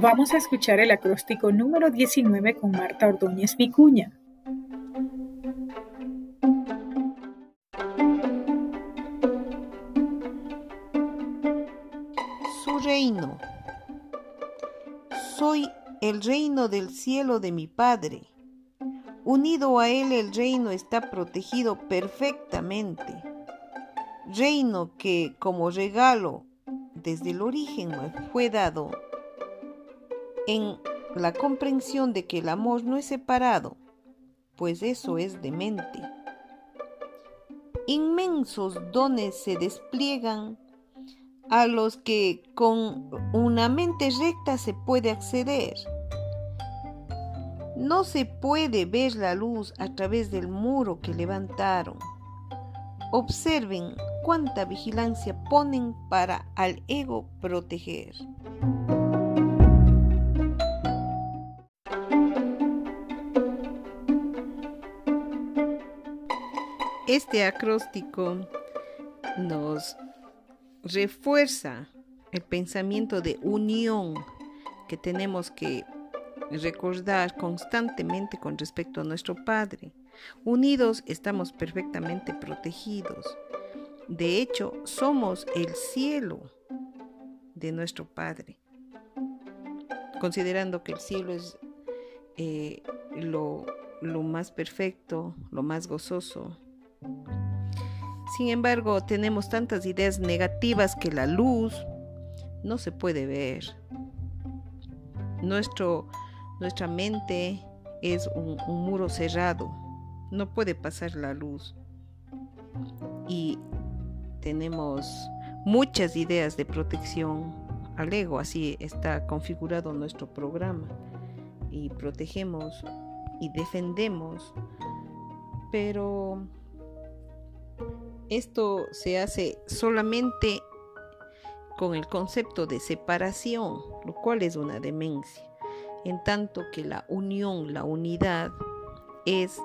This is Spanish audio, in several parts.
Vamos a escuchar el acróstico número 19 con Marta Ordóñez Vicuña. Su reino. Soy el reino del cielo de mi Padre. Unido a él el reino está protegido perfectamente. Reino que como regalo desde el origen fue dado en la comprensión de que el amor no es separado, pues eso es demente. Inmensos dones se despliegan a los que con una mente recta se puede acceder. No se puede ver la luz a través del muro que levantaron. Observen cuánta vigilancia ponen para al ego proteger. Este acróstico nos refuerza el pensamiento de unión que tenemos que recordar constantemente con respecto a nuestro Padre. Unidos estamos perfectamente protegidos. De hecho, somos el cielo de nuestro Padre. Considerando que el cielo es eh, lo, lo más perfecto, lo más gozoso, sin embargo, tenemos tantas ideas negativas que la luz no se puede ver. Nuestro, nuestra mente es un, un muro cerrado, no puede pasar la luz. Y tenemos muchas ideas de protección al ego, así está configurado nuestro programa. Y protegemos y defendemos, pero esto se hace solamente con el concepto de separación, lo cual es una demencia, en tanto que la unión, la unidad es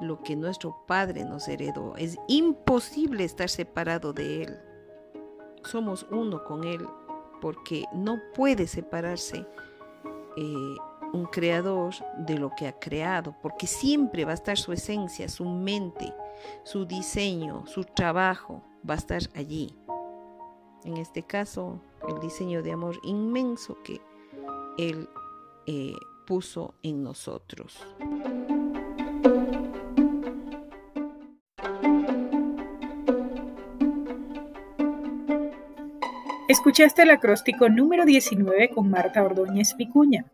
lo que nuestro Padre nos heredó. Es imposible estar separado de Él. Somos uno con Él porque no puede separarse eh, un creador de lo que ha creado, porque siempre va a estar su esencia, su mente, su diseño, su trabajo va a estar allí. En este caso, el diseño de amor inmenso que Él eh, puso en nosotros. Escuchaste el acróstico número 19 con Marta Ordóñez Vicuña.